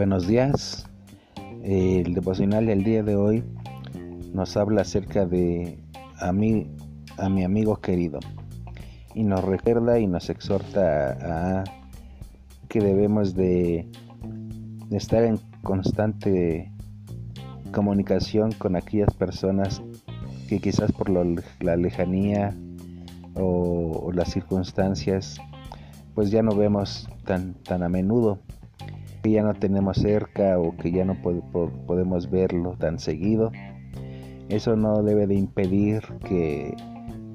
Buenos días. El devocional del día de hoy nos habla acerca de a mí, a mi amigo querido y nos recuerda y nos exhorta a, que debemos de, estar en constante comunicación con aquellas personas que quizás por la lejanía o, o, las circunstancias pues ya no vemos tan, tan a menudo que ya no tenemos cerca o que ya no podemos verlo tan seguido. Eso no debe de impedir que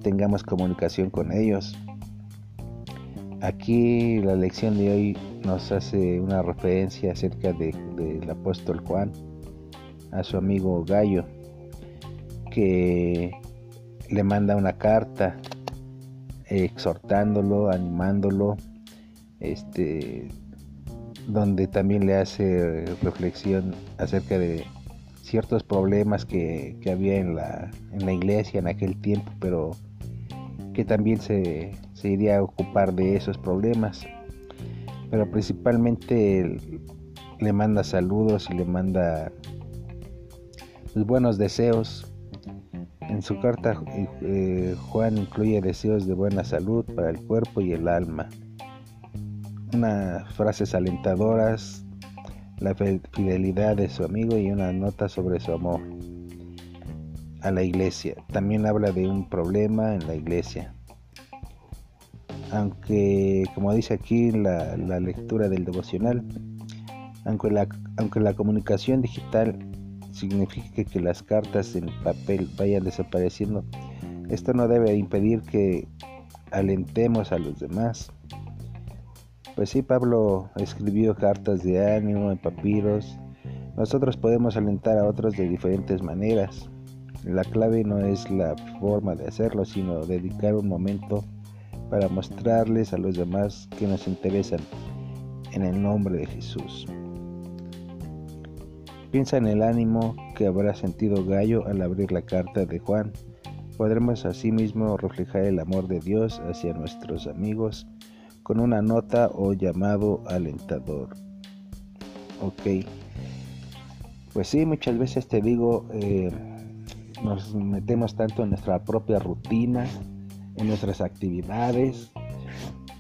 tengamos comunicación con ellos. Aquí la lección de hoy nos hace una referencia acerca del apóstol Juan a su amigo Gallo que le manda una carta exhortándolo, animándolo, este donde también le hace reflexión acerca de ciertos problemas que, había en la, en la, iglesia en aquel tiempo, pero que también se, iría a ocupar de esos problemas. Pero principalmente le manda saludos y le manda pues, buenos deseos. En su carta eh, Juan incluye deseos de buena salud para el cuerpo y el alma unas frases alentadoras, la fidelidad de su amigo y una nota sobre su amor a la iglesia. También habla de un problema en la iglesia. Aunque, como dice aquí la, lectura del devocional, aunque la, aunque la comunicación digital signifique que las cartas en papel vayan desapareciendo, esto no debe impedir que alentemos a los demás pues sí, Pablo escribió cartas de ánimo en papiros. Nosotros podemos alentar a otros de diferentes maneras. La clave no es la forma de hacerlo, sino dedicar un momento para mostrarles a los demás que nos interesan en el nombre de Jesús. Piensa en el ánimo que habrá sentido Gallo al abrir la carta de Juan. Podremos asimismo reflejar el amor de Dios hacia nuestros amigos con una nota o llamado alentador. Ok. Pues sí, muchas veces te digo, eh, nos metemos tanto en nuestra propia rutina, en nuestras actividades,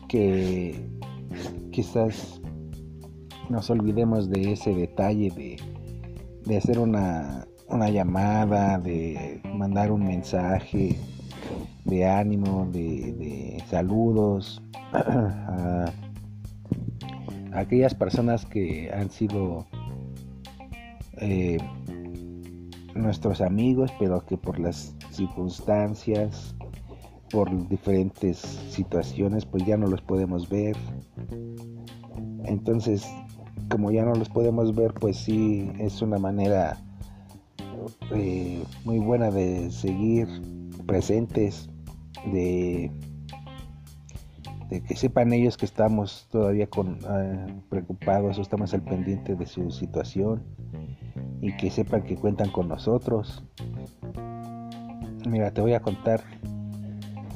que quizás nos olvidemos de ese detalle de, de hacer una, una, llamada, de mandar un mensaje de ánimo, de, de saludos, a, aquellas personas que han sido eh, nuestros amigos, pero que por las circunstancias, por diferentes situaciones, pues ya no los podemos ver. Entonces, como ya no los podemos ver, pues sí es una manera eh, muy buena de seguir presentes, de de que sepan ellos que estamos todavía con, ah, preocupados o estamos al pendiente de su situación y que sepan que cuentan con nosotros. Mira, te voy a contar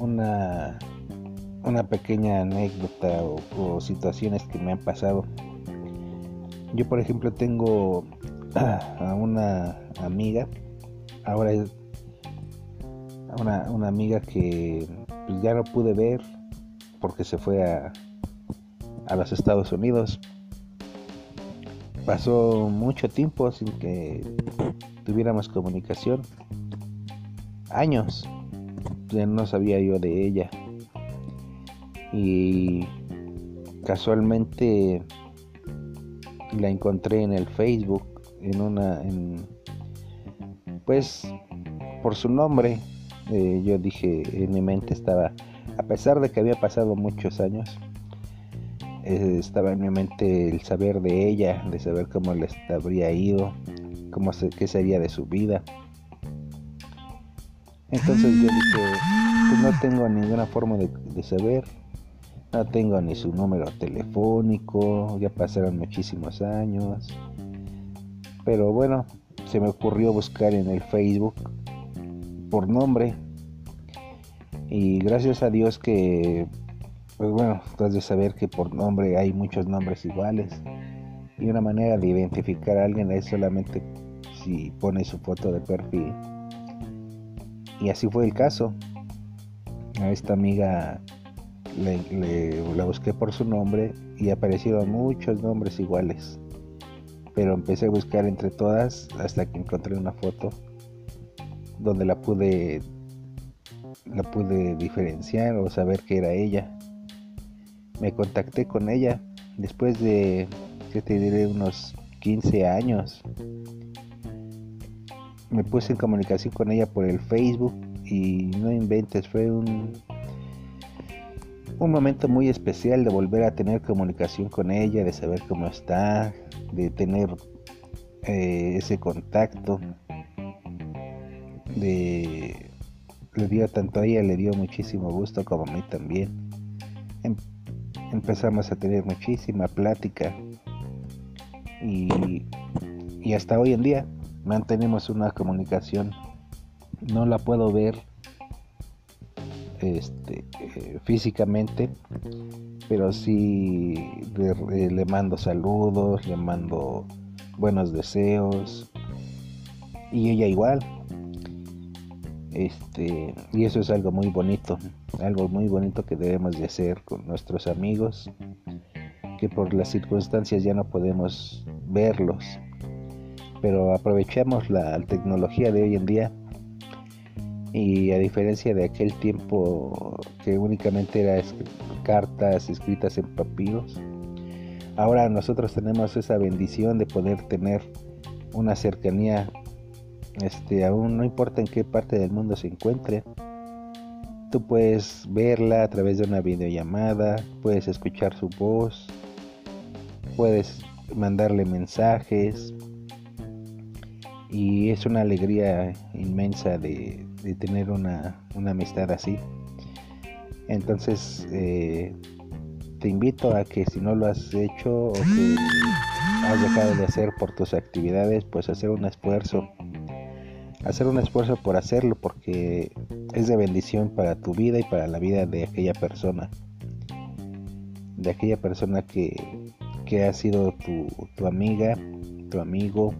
una, una pequeña anécdota o, situaciones que me han pasado. Yo, por ejemplo, tengo a una amiga, ahora es una, una amiga que pues, ya no pude ver porque se fue a, a los Estados Unidos. Pasó mucho tiempo sin que tuviéramos comunicación. Años. Ya no sabía yo de ella. Y casualmente la encontré en el Facebook en una en, pues por su nombre eh, yo dije en mi mente estaba a pesar de que había pasado muchos años, eh, estaba en mi mente el saber de ella, de saber cómo le habría ido, cómo qué sería de su vida. Entonces yo dije, pues no tengo ninguna forma de, de saber, no tengo ni su número telefónico, ya pasaron muchísimos años. Pero bueno, se me ocurrió buscar en el Facebook por nombre y gracias a Dios que, pues bueno, tú has de saber que por nombre hay muchos nombres iguales. Y una manera de identificar a alguien es solamente si pone su foto de perfil. Y así fue el caso. A esta amiga le, la busqué por su nombre y aparecieron muchos nombres iguales. Pero empecé a buscar entre todas hasta que encontré una foto donde la pude la pude diferenciar o saber que era ella. Me contacté con ella después de que te diré unos 15 años. Me puse en comunicación con ella por el Facebook y no inventes, fue un un momento muy especial de volver a tener comunicación con ella, de saber cómo está, de tener eh, ese contacto, de le dio tanto a ella le dio muchísimo gusto como a mí también. Em, empezamos a tener muchísima plática y, y hasta hoy en día mantenemos una comunicación. No la puedo ver este, eh, físicamente, pero sí le mando saludos, le mando buenos deseos y ella igual. Este, y eso es algo muy bonito, algo muy bonito que debemos de hacer con nuestros amigos, que por las circunstancias ya no podemos verlos, pero aprovechamos la tecnología de hoy en día y a diferencia de aquel tiempo que únicamente era cartas escritas en papiros, ahora nosotros tenemos esa bendición de poder tener una cercanía, este, aún no importa en qué parte del mundo se encuentre, tú puedes verla a través de una videollamada, puedes escuchar su voz, puedes mandarle mensajes y es una alegría inmensa de, de tener una, amistad así. Entonces, eh, te invito a que si no lo has hecho o que has dejado de hacer por tus actividades, pues hacer un esfuerzo. Hacer un esfuerzo por hacerlo porque es de bendición para tu vida y para la vida de aquella persona. De aquella persona que, que ha sido tu, tu amiga, tu amigo.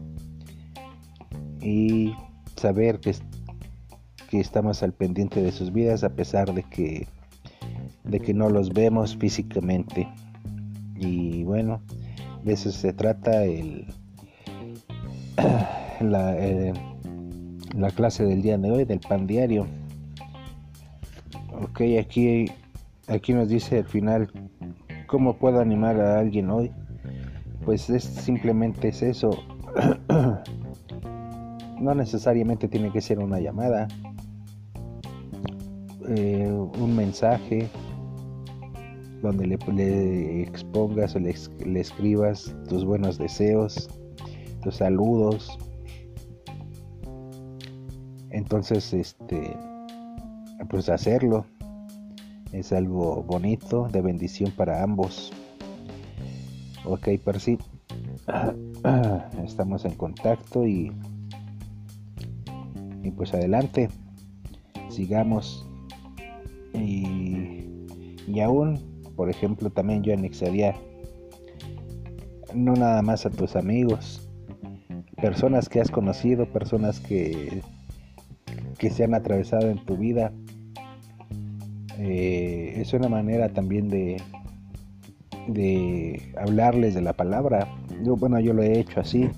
Y saber que que estamos al pendiente de sus vidas a pesar de que de que no los vemos físicamente y bueno de eso se trata el la, eh, la clase del día de hoy del pan diario ok aquí aquí nos dice al final cómo puedo animar a alguien hoy pues es simplemente es eso no necesariamente tiene que ser una llamada eh, un mensaje donde le, expongas o le, escribas tus buenos deseos, tus saludos. Entonces, este, pues hacerlo es algo bonito, de bendición para ambos. Ok, Percy, estamos en contacto y, y pues adelante, sigamos. Y, aún, por ejemplo, también yo anexaría no nada más a tus amigos, personas que has conocido, personas que, que se han atravesado en tu vida. Eh, es una manera también de, de hablarles de la palabra. Yo, bueno, yo lo he hecho así.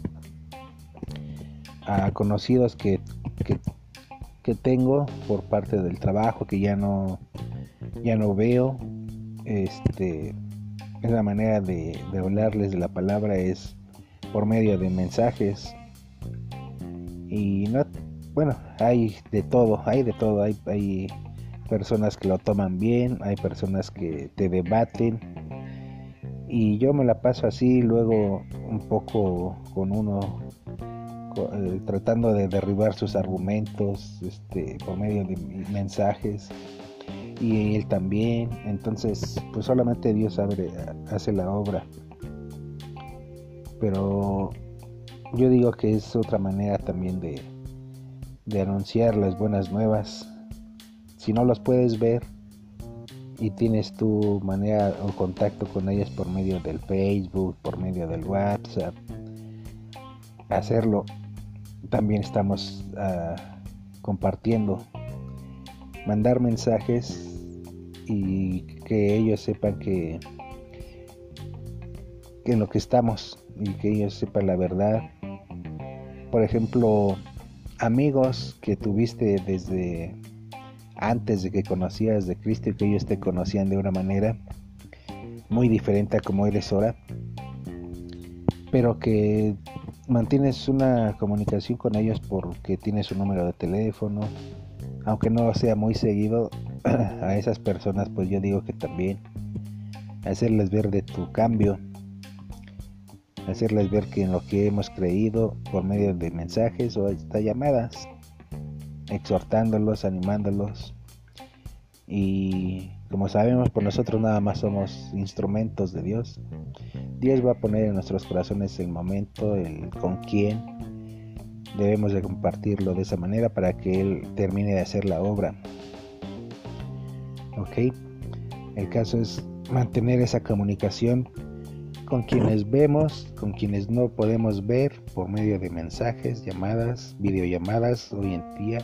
A conocidos que, que que tengo por parte del trabajo que ya no ya no veo este es la manera de, hablarles de la palabra es por medio de mensajes y no bueno hay de todo hay de todo hay, hay personas que lo toman bien hay personas que te debaten y yo me la paso así luego un poco con uno eh, tratando de derribar sus argumentos este, por medio de mensajes y él también entonces pues solamente Dios abre, hace la obra. Pero yo digo que es otra manera también de, de anunciar las buenas nuevas si no las puedes ver y tienes tu manera o contacto con ellas por medio del Facebook, por medio del WhatsApp, hacerlo. También estamos ah, compartiendo, mandar mensajes y que ellos sepan que, que en lo que estamos y que ellos sepan la verdad. Por ejemplo, amigos que tuviste desde antes de que conocías de Cristo y que ellos te conocían de una manera muy diferente a como eres ahora, pero que mantienes una comunicación con ellos porque tienes un número de teléfono, aunque no sea muy seguido, a esas personas pues yo digo que también hacerles ver de tu cambio, hacerles ver que en lo que hemos creído por medio de mensajes o hasta llamadas, exhortándolos, animándolos y como sabemos por nosotros nada más somos instrumentos de Dios. Dios va a poner en nuestros corazones el momento, el con quién debemos de compartirlo de esa manera para que Él termine de hacer la obra. Ok, el caso es mantener esa comunicación con quienes vemos, con quienes no podemos ver por medio de mensajes, llamadas, videollamadas hoy en día.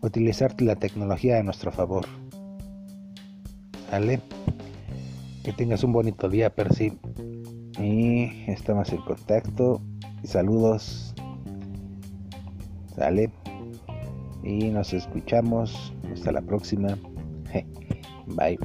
Utilizar la tecnología a nuestro favor. Que tengas un bonito día, Percy. Y estamos en contacto. Saludos. ¿Sale? Y nos escuchamos. Hasta la próxima. Bye.